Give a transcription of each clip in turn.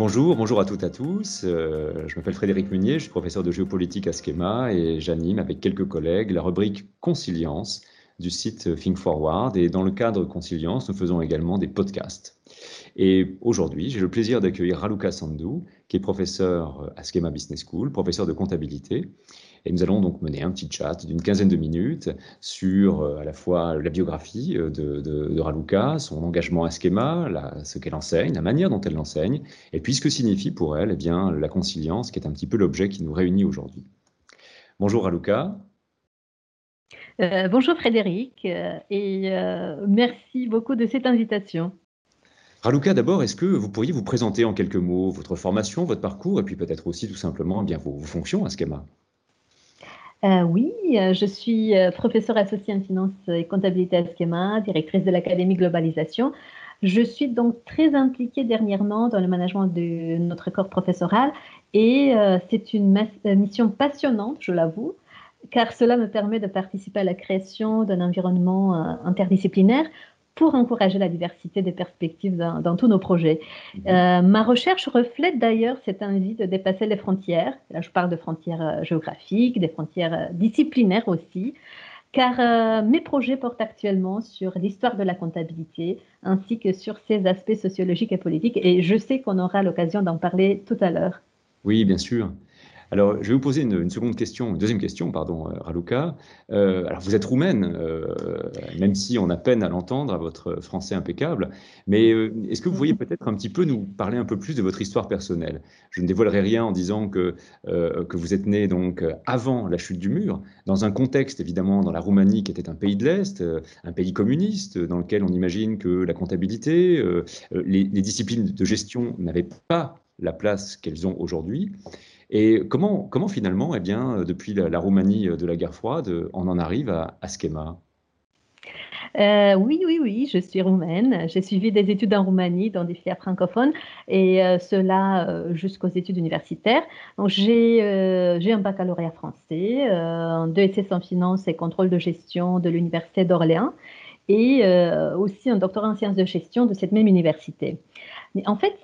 Bonjour, bonjour à toutes et à tous. Euh, je m'appelle Frédéric Munier, je suis professeur de géopolitique à Schema et j'anime avec quelques collègues la rubrique Consilience du site Think Forward. Et dans le cadre Consilience, nous faisons également des podcasts. Et aujourd'hui, j'ai le plaisir d'accueillir Raluca Sandou, qui est professeur à Schema Business School, professeur de comptabilité. Et nous allons donc mener un petit chat d'une quinzaine de minutes sur euh, à la fois la biographie euh, de, Raluca, son engagement à Schema, ce qu'elle enseigne, la manière dont elle l'enseigne, et puis ce que signifie pour elle eh bien, la conciliance, qui est un petit peu l'objet qui nous réunit aujourd'hui. Bonjour Raluca. Euh, bonjour Frédéric, et merci beaucoup de cette invitation. Raluca, d'abord, est-ce que vous pourriez vous présenter en quelques mots votre formation, votre parcours, et puis peut-être aussi tout simplement eh bien, vos, fonctions à Schema euh, oui, euh, je suis euh, professeure associée en finance et comptabilité à Schema, directrice de l'Académie Globalisation. Je suis donc très impliquée dernièrement dans le management de notre corps professoral et c'est une mission passionnante, je l'avoue, car cela me permet de participer à la création d'un environnement interdisciplinaire pour encourager la diversité des perspectives dans, tous nos projets. Mhm. Euh, ma recherche reflète d'ailleurs cette envie de dépasser les frontières. Là, je parle de frontières euh, géographiques, des frontières euh, disciplinaires aussi, car mes projets portent actuellement sur l'histoire de la comptabilité ainsi que sur ses aspects sociologiques et politiques. Et je sais qu'on aura l'occasion d'en parler tout à l'heure. Oui, bien sûr. Alors, je vais vous poser une, seconde question, une deuxième question, pardon, euh, Raluca. Euh, alors, vous êtes roumaine, euh, même si on a peine à l'entendre à votre français impeccable, mais est-ce que vous pourriez peut-être un petit peu nous parler un peu plus de votre histoire personnelle? Je ne dévoilerai rien en disant que, que vous êtes né donc avant la chute du mur, dans un contexte évidemment dans la Roumanie qui était un pays de l'Est, un pays communiste, dans lequel on imagine que la comptabilité, les, les disciplines de gestion n'avaient pas la place qu'elles ont aujourd'hui. Et comment, comment finalement, eh bien, euh, depuis la, Roumanie euh, de la guerre froide, euh, on en arrive à, à Schema oui, oui, oui, je suis roumaine. J'ai suivi des études en Roumanie dans des filières francophones et cela jusqu'aux études universitaires. J'ai un baccalauréat français, un DSS en finance et contrôle de gestion de l'université d'Orléans et aussi un doctorat en sciences de gestion de cette même université. Mais en fait,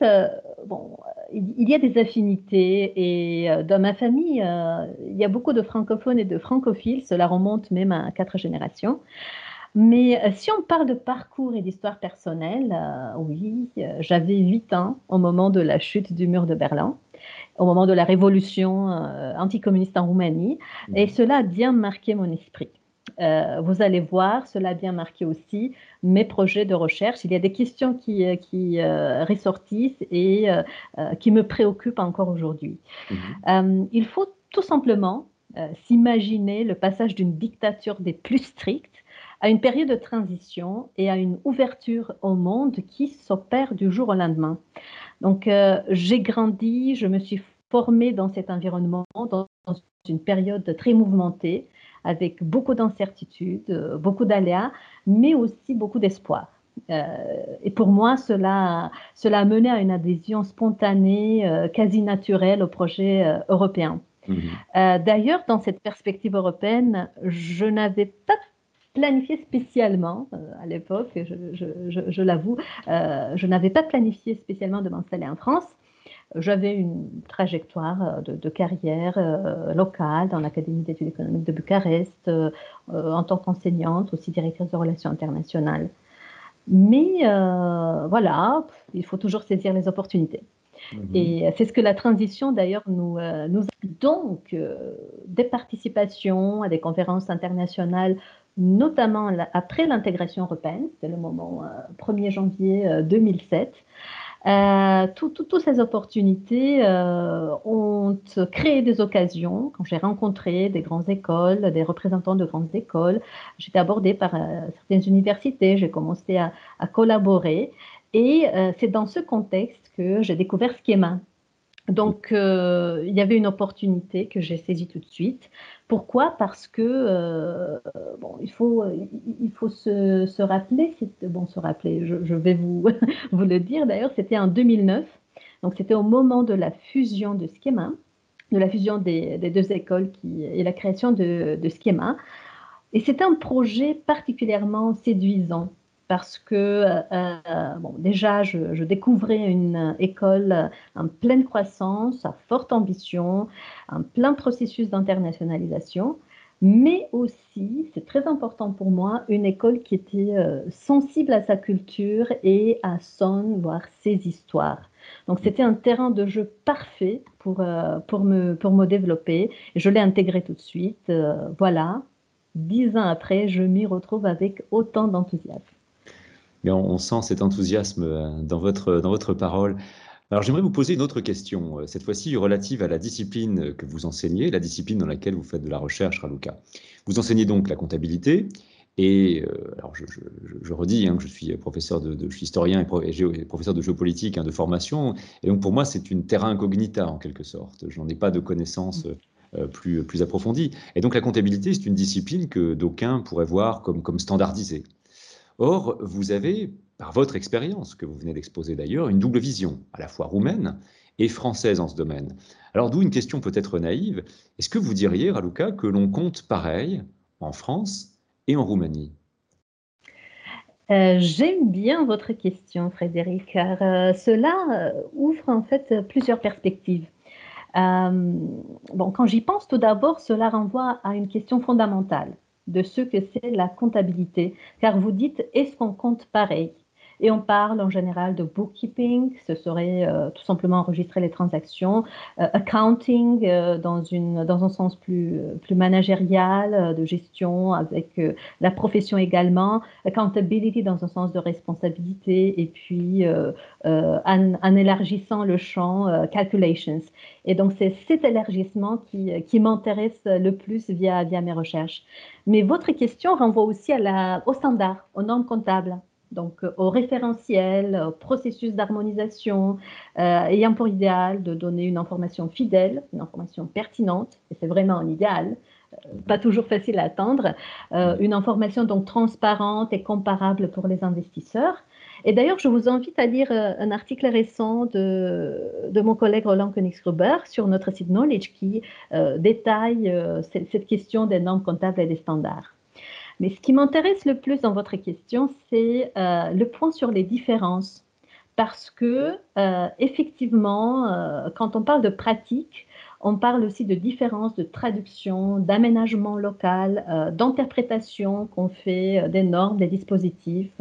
bon, il y a des affinités et euh, dans ma famille, euh, il y a beaucoup de francophones et de francophiles, cela remonte même à quatre générations. Mais euh, si on parle de parcours et d'histoire personnelle, oui, j'avais 8 ans au moment de la chute du mur de Berlin, au moment de la révolution anticommuniste en Roumanie, et mmh. cela a bien marqué mon esprit. Euh, vous allez voir, cela a bien marqué aussi mes projets de recherche. Il y a des questions qui, euh, qui euh, ressortissent et qui me préoccupent encore aujourd'hui. Mhm. il faut tout simplement s'imaginer le passage d'une dictature des plus strictes à une période de transition et à une ouverture au monde qui s'opère du jour au lendemain. Donc, j'ai grandi, je me suis formée dans cet environnement, dans une période très mouvementée, avec beaucoup d'incertitudes, euh, beaucoup d'aléas, mais aussi beaucoup d'espoir. Euh, et pour moi, cela, cela a mené à une adhésion spontanée, euh, quasi naturelle au projet européen. Mhm. D'ailleurs, dans cette perspective européenne, je n'avais pas planifié spécialement à l'époque, je, je l'avoue, je n'avais pas planifié spécialement de m'installer en France. J'avais une trajectoire euh, de, carrière euh, locale dans l'Académie d'études économiques de Bucarest, euh, en tant qu'enseignante, aussi directrice de relations internationales. Mais voilà, il faut toujours saisir les opportunités. Mhm. Et c'est ce que la transition d'ailleurs nous, nous donc des participations à des conférences internationales, notamment après l'intégration européenne, c'était le moment 1er janvier 2007. Euh, toutes ces opportunités euh, ont créé des occasions. Quand j'ai rencontré des grandes écoles, des représentants de grandes écoles, j'étais abordée par euh, certaines universités, j'ai commencé à, à, collaborer. Et c'est dans ce contexte que j'ai découvert Schema, donc, euh, il y avait une opportunité que j'ai saisie tout de suite. Pourquoi? Parce que, euh, bon, il faut, il faut se, se rappeler, bon, se rappeler, je, vais vous, vous le dire d'ailleurs, c'était en 2009. Donc, c'était au moment de la fusion de Schema, de la fusion des, des deux écoles qui, et la création de, de Schema. Et c'était un projet particulièrement séduisant parce que euh, euh, bon, déjà, je, découvrais une école en pleine croissance, à forte ambition, en plein processus d'internationalisation, mais aussi, c'est très important pour moi, une école qui était euh, sensible à sa culture et à son, voire ses histoires. Donc c'était un terrain de jeu parfait pour, pour, me, pour me développer. Je l'ai intégré tout de suite. voilà, dix ans après, je m'y retrouve avec autant d'enthousiasme on, sent cet enthousiasme euh, dans votre, dans votre parole. Alors j'aimerais vous poser une autre question, euh, cette fois-ci relative à la discipline que vous enseignez, la discipline dans laquelle vous faites de la recherche, Raluca. Vous enseignez donc la comptabilité, et euh, alors je, redis hein, que je suis professeur de, je suis historien et, professeur de géopolitique hein, de formation, et donc pour moi c'est une terra incognita en quelque sorte. Je n'en ai pas de connaissances plus, plus approfondies. Et donc la comptabilité c'est une discipline que d'aucuns pourraient voir comme, comme standardisée. Or, vous avez, par votre expérience, que vous venez d'exposer d'ailleurs, une double vision, à la fois roumaine et française en ce domaine. Alors, d'où une question peut-être naïve. Est-ce que vous diriez, Raluca, que l'on compte pareil en France et en Roumanie? Euh, J'aime bien votre question, Frédéric, car euh, cela euh, ouvre en fait plusieurs perspectives. bon, quand j'y pense, tout d'abord, cela renvoie à une question fondamentale de ce que c'est la comptabilité, car vous dites est-ce qu'on compte pareil? Et on parle en général de bookkeeping, ce serait euh, tout simplement enregistrer les transactions, euh, accounting euh, dans, une, dans un sens plus, plus managérial, de gestion avec la profession également, accountability dans un sens de responsabilité, et puis en, élargissant le champ, calculations. Et donc c'est cet élargissement qui, qui m'intéresse le plus via, via mes recherches. Mais votre question renvoie aussi à la, au standard, aux normes comptables donc euh, au référentiel, au processus d'harmonisation, euh, ayant pour idéal de donner une information fidèle, une information pertinente, et c'est vraiment un idéal, euh, pas toujours facile à attendre, une information donc transparente et comparable pour les investisseurs. Et d'ailleurs, je vous invite à lire un article récent de, de mon collègue Roland Königsgruber sur notre site Knowledge qui détaille cette question des normes comptables et des standards. Mais ce qui m'intéresse le plus dans votre question, c'est euh, le point sur les différences. Parce que, euh, effectivement, euh, quand on parle de pratique, on parle aussi de différences de traduction, d'aménagement local, d'interprétation qu'on fait des normes, des dispositifs,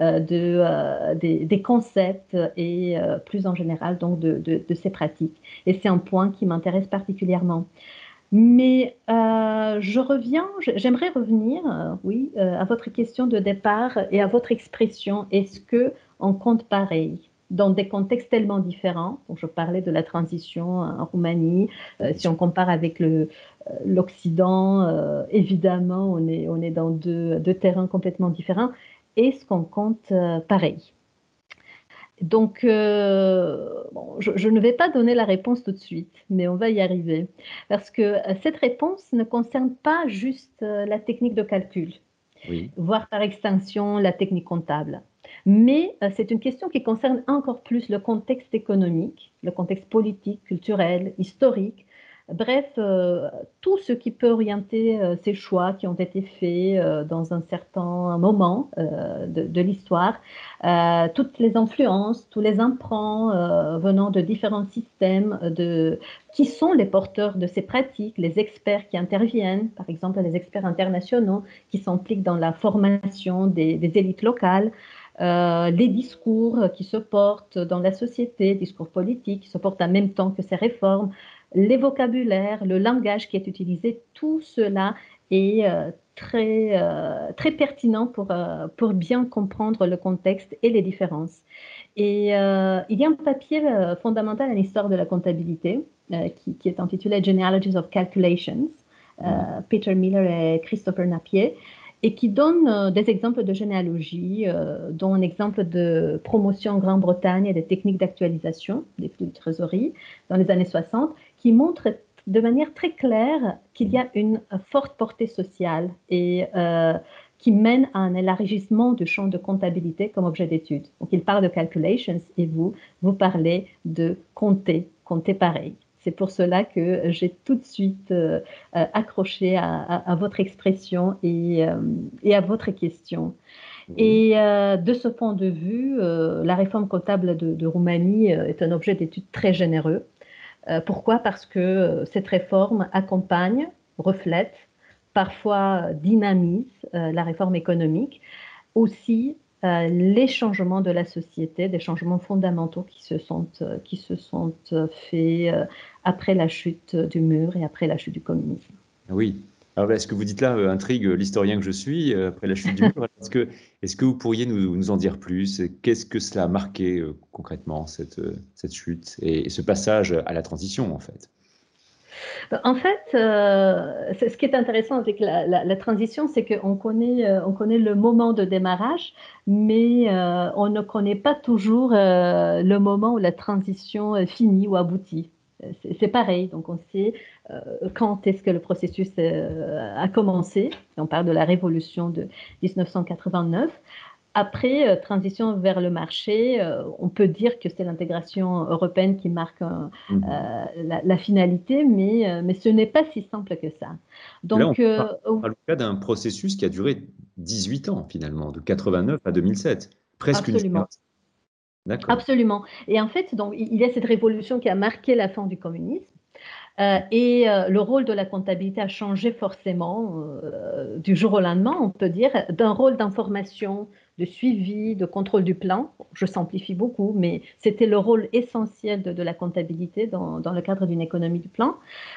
de, des, concepts et plus en général donc de, de ces pratiques. Et c'est un point qui m'intéresse particulièrement. Mais euh, je reviens, j'aimerais revenir, euh, oui, euh, à votre question de départ et à votre expression. Est-ce que on compte pareil dans des contextes tellement différents? Donc, je parlais de la transition en Roumanie. si on compare avec l'Occident, évidemment, on est, dans deux terrains complètement différents. Est-ce qu'on compte pareil? Donc, euh, je, ne vais pas donner la réponse tout de suite, mais on va y arriver. Parce que euh, cette réponse ne concerne pas juste euh, la technique de calcul, voire par extension la technique comptable. Mais c'est une question qui concerne encore plus le contexte économique, le contexte politique, culturel, historique, Bref, euh, tout ce qui peut orienter euh, ces choix qui ont été faits euh, dans un certain moment de, l'histoire, toutes les influences, tous les emprunts venant de différents systèmes, de, qui sont les porteurs de ces pratiques, les experts qui interviennent, par exemple les experts internationaux qui s'impliquent dans la formation des, des élites locales. les discours qui se portent dans la société, discours politiques qui se portent en même temps que ces réformes, les vocabulaires, le langage qui est utilisé, tout cela est euh, très, euh, très pertinent pour, euh, pour bien comprendre le contexte et les différences. Et il y a un papier fondamental en histoire de la comptabilité qui, qui, est intitulé Genealogies of Calculations, Peter Miller et Christopher Napier, et qui donne des exemples de généalogie, dont un exemple de promotion en Grande-Bretagne et des techniques d'actualisation des flux de trésorerie dans les années 60, qui montre de manière très claire qu'il y a une forte portée sociale et euh, qui mène à un élargissement du champ de comptabilité comme objet d'étude. Donc, il parle de calculations et vous, vous parlez de compter, compter pareil. C'est pour cela que j'ai tout de suite euh, euh, accroché à, votre expression et, et, à votre question. Et de ce point de vue, la réforme comptable de, Roumanie est un objet d'étude très généreux. Pourquoi? Parce que cette réforme accompagne, reflète, parfois dynamise la réforme économique, aussi euh, les changements de la société, des changements fondamentaux qui se sont, euh, qui se sont euh, faits après la chute du mur et après la chute du communisme. Oui. Alors, ce que vous dites là intrigue l'historien que je suis après la chute du mur. Est-ce que, vous pourriez nous, en dire plus? Qu'est-ce que cela a marqué concrètement, cette, cette chute et ce passage à la transition, en fait? En fait, euh, ce qui est intéressant avec la, transition, c'est qu'on connaît, euh, on connaît le moment de démarrage, mais euh, on ne connaît pas toujours le moment où la transition finit ou aboutit. C'est pareil, donc on sait quand est-ce que le processus a commencé. On parle de la révolution de 1989. Après, euh, transition vers le marché, euh, on peut dire que c'est l'intégration européenne qui marque euh, mhm. la, finalité, mais, mais ce n'est pas si simple que ça. Donc, Là, on parle, le cas d'un processus qui a duré 18 ans finalement, de 89 à 2007, presque Absolument. une Absolument. Et en fait, donc, il y a cette révolution qui a marqué la fin du communisme. et le rôle de la comptabilité a changé forcément du jour au lendemain, on peut dire, d'un rôle d'information, de suivi, de contrôle du plan. Je simplifie beaucoup, mais c'était le rôle essentiel de, la comptabilité dans, le cadre d'une économie du plan,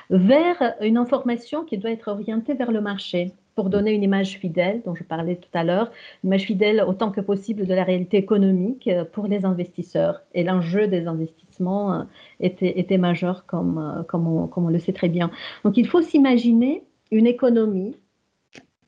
vers une information qui doit être orientée vers le marché pour donner une image fidèle, dont je parlais tout à l'heure, une image fidèle autant que possible de la réalité économique pour les investisseurs. Et l'enjeu des investissements euh, était, majeur, comme, euh, comme, on, le sait très bien. Donc il faut s'imaginer une économie,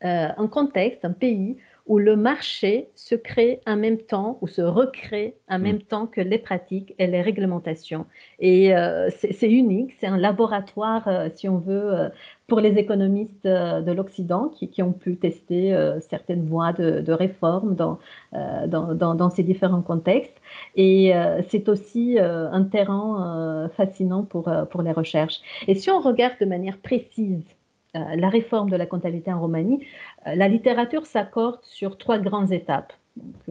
euh, un contexte, un pays où le marché se crée en même temps ou se recrée en mm. même temps que les pratiques et les réglementations. Et euh, c'est unique, c'est un laboratoire, euh, si on veut, euh, pour les économistes de l'Occident qui, qui, ont pu tester certaines voies de, de réforme dans, dans, dans, ces différents contextes. Et c'est aussi un terrain fascinant pour, pour les recherches. Et si on regarde de manière précise la réforme de la comptabilité en Roumanie, euh, la littérature s'accorde sur trois grandes étapes.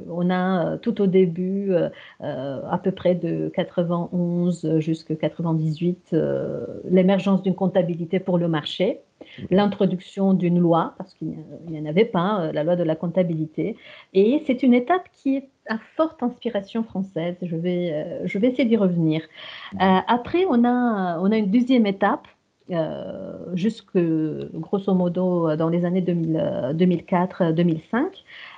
on a euh, tout au début, euh, à peu près de 91 jusqu'à 98, l'émergence d'une comptabilité pour le marché, l'introduction d'une loi, parce qu'il n'y en avait pas, la loi de la comptabilité. Et c'est une étape qui est à forte inspiration française. Je vais, je vais essayer d'y revenir. après, on a, on a une deuxième étape euh, jusque grosso modo dans les années 2004-2005,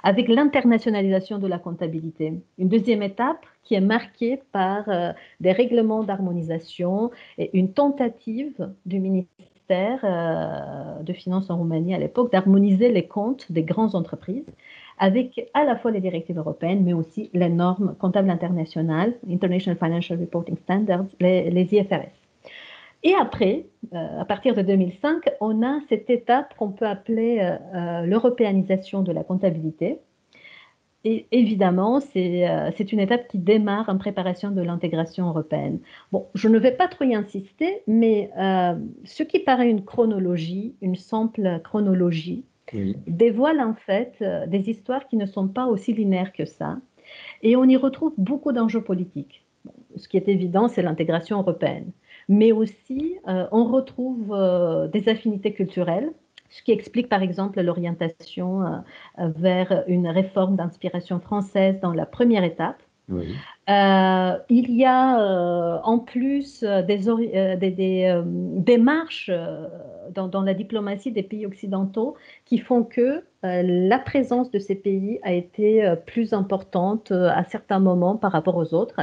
avec l'internationalisation de la comptabilité. Une deuxième étape qui est marquée par euh, des règlements d'harmonisation et une tentative du ministère euh, de Finances en Roumanie à l'époque d'harmoniser les comptes des grandes entreprises avec à la fois les directives européennes, mais aussi les normes comptables internationales, International Financial Reporting Standards, les IFRS. Et après, euh, à partir de 2005, on a cette étape qu'on peut appeler euh, euh, l'européanisation de la comptabilité. Et évidemment, c'est une étape qui démarre en préparation de l'intégration européenne. Bon, je ne vais pas trop y insister, mais ce qui paraît une chronologie, une simple chronologie, dévoile en fait des histoires qui ne sont pas aussi linéaires que ça. Et on y retrouve beaucoup d'enjeux politiques. ce qui est évident, c'est l'intégration européenne mais aussi euh, on retrouve euh, des affinités culturelles, ce qui explique par exemple l'orientation euh, vers une réforme d'inspiration française dans la première étape. Il y a en plus des, des démarches dans, la diplomatie des pays occidentaux qui font que euh, la présence de ces pays a été euh, plus importante euh, à certains moments par rapport aux autres.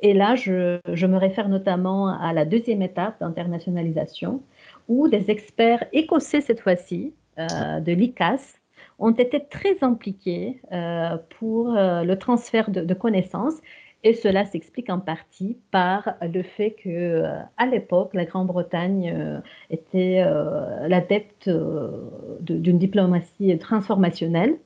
Et là, je, me réfère notamment à la deuxième étape d'internationalisation, où des experts écossais cette fois-ci, de l'ICAS, ont été très impliqués pour le transfert de connaissances et cela s'explique en partie par le fait que, euh, à l'époque, la Grande-Bretagne euh, était euh, l'adepte d'une diplomatie transformationnelle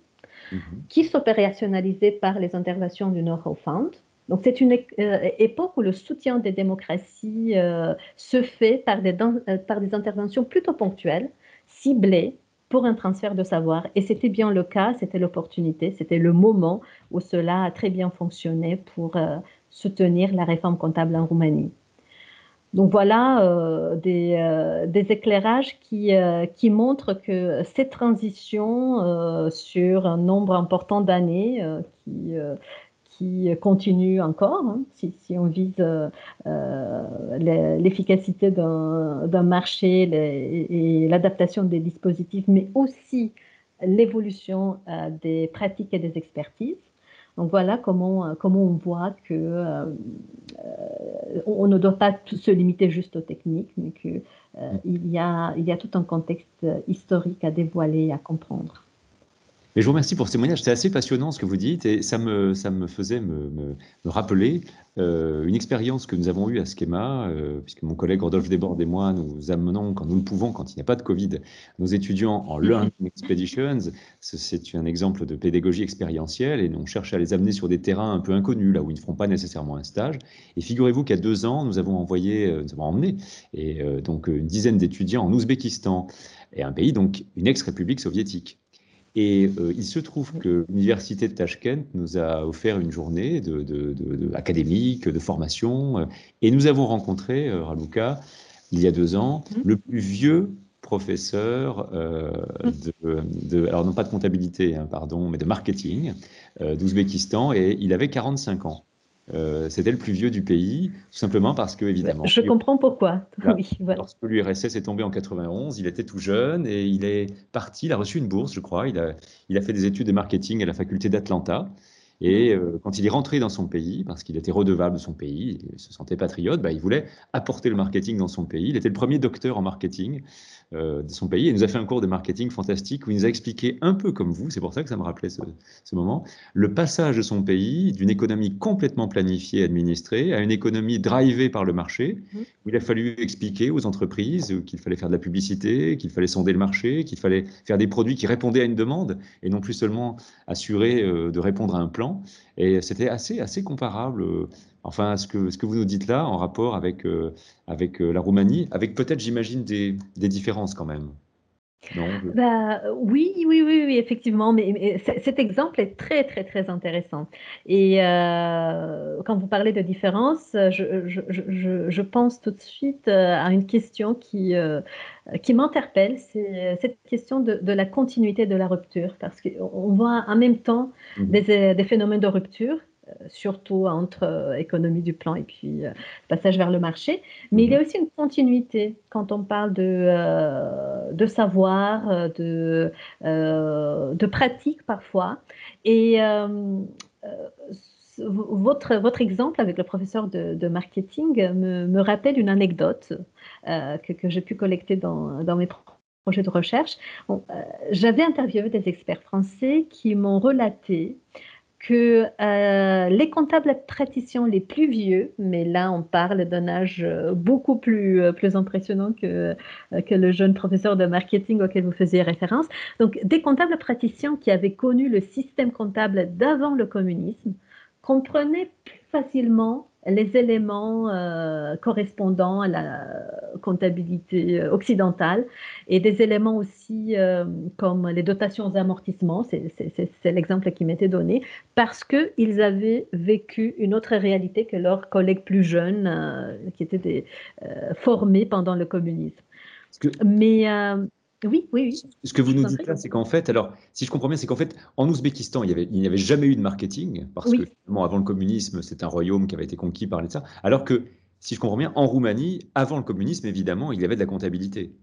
mhm. qui s'opérationnalisait par les interventions du Fund. Donc, c'est une époque où le soutien des démocraties se fait par des, par des interventions plutôt ponctuelles, ciblées, pour un transfert de savoir. Et c'était bien le cas, c'était l'opportunité, c'était le moment où cela a très bien fonctionné pour soutenir la réforme comptable en Roumanie. Donc voilà euh, euh, des, éclairages qui, euh, qui, montrent que cette transition sur un nombre important d'années qui, qui continue encore, hein, si, on vise l'efficacité d'un marché et l'adaptation des dispositifs, mais aussi l'évolution des pratiques et des expertises. Donc voilà comment, euh, on voit que euh, euh, on ne doit pas se limiter juste aux techniques, mais qu'il il y, a, y a tout un contexte historique à dévoiler et à comprendre. Mais je vous remercie pour ce témoignage. C'est assez passionnant ce que vous dites et ça me, ça me faisait me, me, rappeler euh, une expérience que nous avons eue à Schema, euh, puisque mon collègue Rodolphe Desbordes et moi, nous amenons, quand nous le pouvons, quand il n'y a pas de Covid, nos étudiants en Learning Expeditions. C'est un exemple de pédagogie expérientielle et on cherche à les amener sur des terrains un peu inconnus, là où ils ne feront pas nécessairement un stage. Et figurez-vous qu'il y a deux ans, nous avons envoyé, euh, nous avons emmené et, donc une dizaine d'étudiants en Ouzbékistan, et un pays, donc une ex-république soviétique. Et euh, il se trouve que l'université de Tashkent nous a offert une journée de, de, académique, de formation, euh, et nous avons rencontré, euh, Raluca, il y a deux ans, mmh. le plus vieux professeur de, alors non pas de comptabilité, hein, pardon, mais de marketing d'Ouzbékistan, et il avait 45 ans. Euh, c'était le plus vieux du pays, tout simplement parce que, évidemment. Je comprends pourquoi. oui, Lorsque l'URSS est tombé en 91, il était tout jeune et il est parti, il a reçu une bourse, je crois. Il a, il a fait des études de marketing à la faculté d'Atlanta. Et euh, quand il est rentré dans son pays, parce qu'il était redevable de son pays, il se sentait patriote, bah, il voulait apporter le marketing dans son pays. Il était le premier docteur en marketing euh, de son pays. Il nous a fait un cours de marketing fantastique où il nous a expliqué un peu comme vous, c'est pour ça que ça me rappelait ce, moment, le passage de son pays d'une économie complètement planifiée, administrée, à une économie drivée par le marché, mmh. où il a fallu expliquer aux entreprises qu'il fallait faire de la publicité, qu'il fallait sonder le marché, qu'il fallait faire des produits qui répondaient à une demande et non plus seulement assurer euh, de répondre à un plan. Et c'était assez, assez comparable enfin, ce que, ce que vous nous dites là en rapport avec, euh, avec euh, la Roumanie, avec peut-être, j'imagine, des, des, différences quand même. Non, bah, oui, oui, oui, oui, effectivement, mais, cet exemple est très, très, très intéressant. Et euh, quand vous parlez de différences, je, je, je, je, pense tout de suite à une question qui, qui m'interpelle, c'est cette question de, de, la continuité de la rupture, parce qu'on voit en même temps mmh des, des phénomènes de rupture euh, surtout entre euh, économie du plan et puis euh, passage vers le marché. Mais il y a mhm. aussi une continuité quand on parle de, de savoir, de, de pratique parfois. Et votre, votre exemple avec le professeur de, marketing me, me, rappelle une anecdote que, que j'ai pu collecter dans, dans mes projets de recherche. J'avais interviewé des experts français qui m'ont relaté que euh, les comptables praticiens les plus vieux, mais là on parle d'un âge euh, beaucoup plus, euh, plus impressionnant que, que le jeune professeur de marketing auquel vous faisiez référence, donc des comptables praticiens qui avaient connu le système comptable d'avant le communisme comprenaient facilement les éléments euh, correspondant à la comptabilité euh, occidentale et des éléments aussi euh, comme les dotations amortissements, c'est l'exemple qui m'était donné, parce qu'ils avaient vécu une autre réalité que leurs collègues plus jeunes qui étaient des, formés pendant le communisme. Mais oui, oui, oui. Ce que vous nous dites là, c'est qu'en fait, alors, si je comprends bien, c'est qu'en fait, en Ouzbékistan, il n'y avait, jamais eu de marketing, parce que finalement, avant le communisme, c'est un royaume qui avait été conquis par l'État, alors que, si je comprends bien, en Roumanie, avant le communisme, évidemment, il y avait de la comptabilité.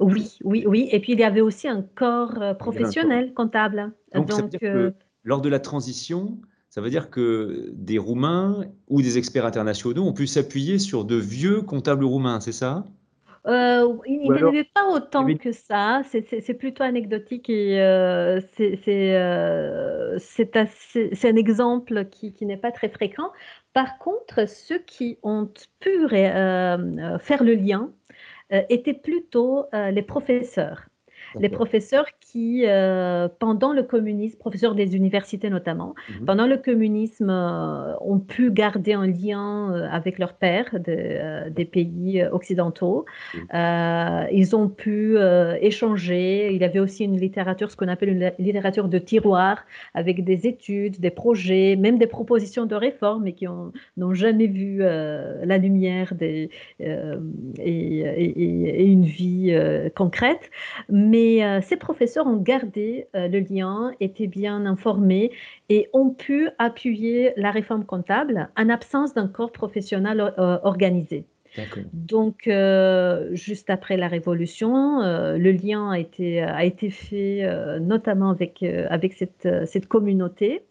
Oui, oui, oui. Et puis, il y avait aussi un corps euh, professionnel comptable. Donc, ça veut dire que, euh, lors de la transition, ça veut dire que des Roumains ou des experts internationaux ont pu s'appuyer sur de vieux comptables roumains, c'est ça? Euh, il n'y en avait pas autant que ça, c'est plutôt anecdotique et euh, euh, c'est un exemple qui, n'est pas très fréquent. Par contre, ceux qui ont pu faire le lien étaient plutôt les professeurs. Les professeurs qui, euh, pendant le communisme, professeurs des universités notamment, mhm. pendant le communisme, euh, ont pu garder un lien euh, avec leurs pères des pays occidentaux. ils ont pu échanger. Il y avait aussi une littérature, ce qu'on appelle une littérature de tiroir, avec des études, des projets, même des propositions de réforme, mais qui n'ont jamais vu la lumière des, et, et, une vie concrète. Mais ces professeurs ont gardé euh, le lien, étaient bien informés et ont pu appuyer la réforme comptable en absence d'un corps professionnel euh, organisé. Donc, euh, juste après la Révolution, le lien a été, a été fait notamment avec, avec cette, cette communauté.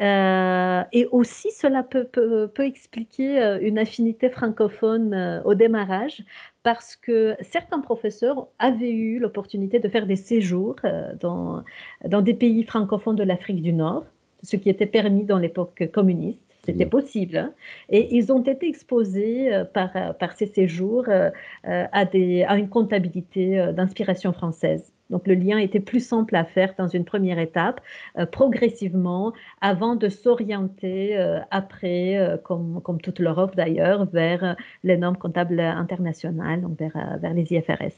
et aussi, cela peut, peut, peut, expliquer une affinité francophone au démarrage, parce que certains professeurs avaient eu l'opportunité de faire des séjours euh, dans, dans des pays francophones de l'Afrique du Nord, ce qui était permis dans l'époque communiste. C'était possible. Hein. Et ils ont été exposés euh, par, par ces séjours euh, à, des, à une comptabilité d'inspiration française. Donc le lien était plus simple à faire dans une première étape, euh, progressivement, avant de s'orienter euh, après, euh, comme, comme, toute l'Europe d'ailleurs, vers les normes comptables internationales, donc vers, vers les IFRS.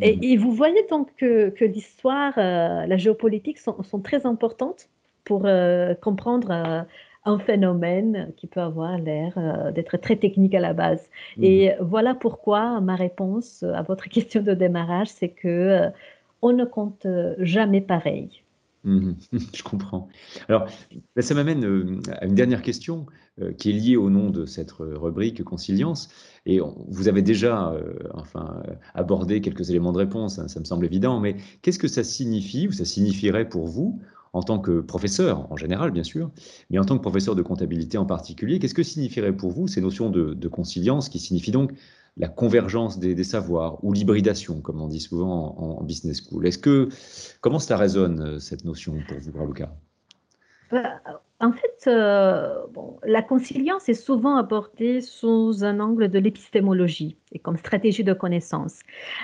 Et, mmh. et, vous voyez donc que, que l'histoire, la géopolitique sont, sont, très importantes pour comprendre un phénomène qui peut avoir l'air d'être très technique à la base. Mmh. Et voilà pourquoi ma réponse à votre question de démarrage, c'est que on ne compte euh, jamais pareil. Mhm. je comprends. Alors, ben, ça m'amène euh, à une dernière question euh, qui est liée au nom de cette rubrique Conciliance. Et vous avez déjà enfin, abordé quelques éléments de réponse, hein, ça me semble évident, mais qu'est-ce que ça signifie ou ça signifierait pour vous en tant que professeur, en général bien sûr, mais en tant que professeur de comptabilité en particulier, qu'est-ce que signifierait pour vous ces notions de, de conciliance qui signifient donc la convergence des, savoirs ou l'hybridation, comme on dit souvent en, business school. Est-ce que comment cela résonne euh, cette notion pour vous, Raluca? Bah, En fait, euh, la conciliance est souvent abordée sous un angle de l'épistémologie et comme stratégie de connaissance.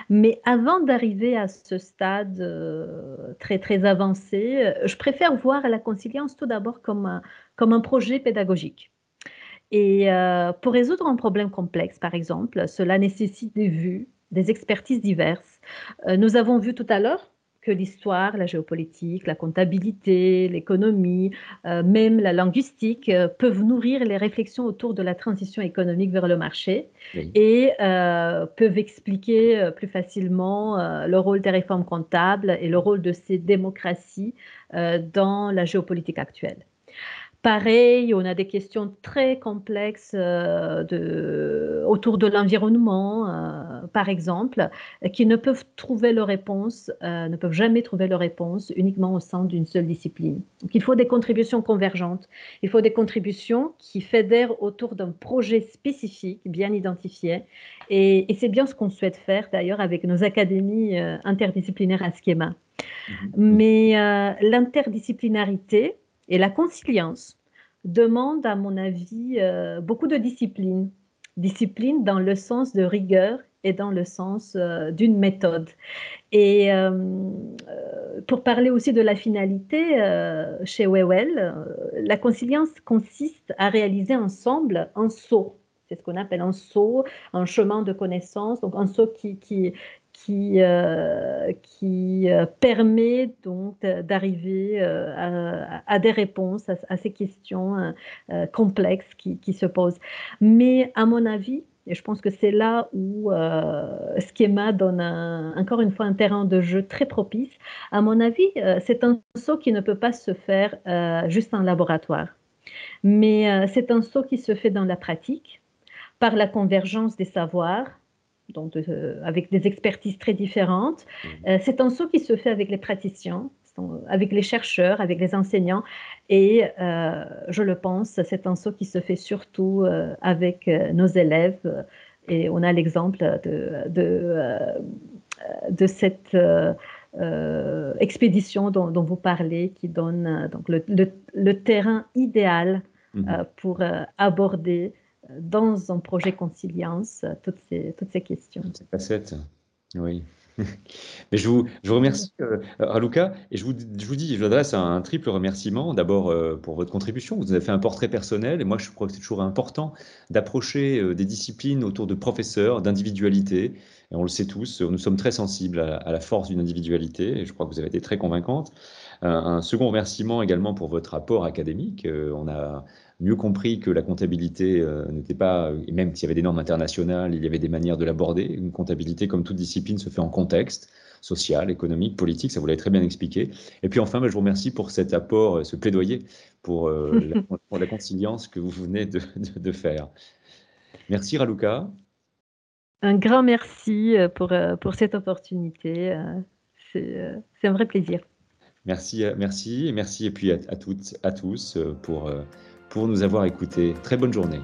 Mais avant d'arriver à ce stade euh, très très avancé, je préfère voir la conciliance tout d'abord comme comme un projet pédagogique. Et euh, pour résoudre un problème complexe, par exemple, cela nécessite des vues, des expertises diverses. Euh, nous avons vu tout à l'heure que l'histoire, la géopolitique, la comptabilité, l'économie, euh, même la linguistique peuvent nourrir les réflexions autour de la transition économique vers le marché et peuvent expliquer plus facilement le rôle des réformes comptables et le rôle de ces démocraties dans la géopolitique actuelle. Pareil, on a des questions très complexes euh, de, autour de l'environnement, euh, par exemple, qui ne peuvent trouver leur réponse, euh, ne peuvent jamais trouver leur réponse uniquement au sein d'une seule discipline. Donc, il faut des contributions convergentes. Il faut des contributions qui fédèrent autour d'un projet spécifique, bien identifié. Et, et c'est bien ce qu'on souhaite faire d'ailleurs avec nos académies interdisciplinaires à Schema. Mm-hmm. Mais l'interdisciplinarité, et la conciliance demande, à mon avis, euh, beaucoup de discipline. Discipline dans le sens de rigueur et dans le sens euh, d'une méthode. Et euh, pour parler aussi de la finalité, chez Wewell, la conciliance consiste à réaliser ensemble un saut. C'est ce qu'on appelle un saut, un chemin de connaissance, donc un saut qui, qui, qui, euh, euh, permet donc d'arriver euh, à, des réponses à, ces questions complexes qui, se posent. Mais à mon avis, et je pense que c'est là où Schema donne encore une fois un terrain de jeu très propice. À mon avis, c'est un saut qui ne peut pas se faire juste en laboratoire. Mais c'est un saut qui se fait dans la pratique, par la convergence des savoirs, donc euh, avec des expertises très différentes. Mmh. Euh, c'est un saut qui se fait avec les praticiens, avec les chercheurs, avec les enseignants. Et euh, je le pense, c'est un saut qui se fait surtout avec nos élèves. Et on a l'exemple de, de, cette expédition dont, vous parlez, qui donne donc, le, terrain idéal mmh. pour aborder dans un projet conciliance toutes ces, toutes ces questions. Ces facettes, oui. Mais je vous, je vous remercie, euh, et je vous, je vous dis, je vous adresse un, triple remerciement. D'abord euh, pour votre contribution, vous avez fait un portrait personnel, et moi je crois que c'est toujours important d'approcher euh, des disciplines autour de professeurs, d'individualité. Et on le sait tous, nous sommes très sensibles à la force d'une individualité, et je crois que vous avez été très convaincante. Un, un second remerciement également pour votre apport académique. Euh, on a mieux compris que la comptabilité euh, n'était pas, et même s'il y avait des normes internationales, il y avait des manières de l'aborder. Une comptabilité, comme toute discipline, se fait en contexte social, économique, politique, ça vous l'avez très bien expliqué. Et puis enfin, bah, je vous remercie pour cet apport, euh, ce plaidoyer pour, euh, la, pour la conciliance que vous venez de, de, de faire. Merci Raluca. Un grand merci pour, pour cette opportunité. C'est un vrai plaisir. Merci, merci, et merci, et puis à, toutes, à tous pour pour nous avoir écoutés. Très bonne journée.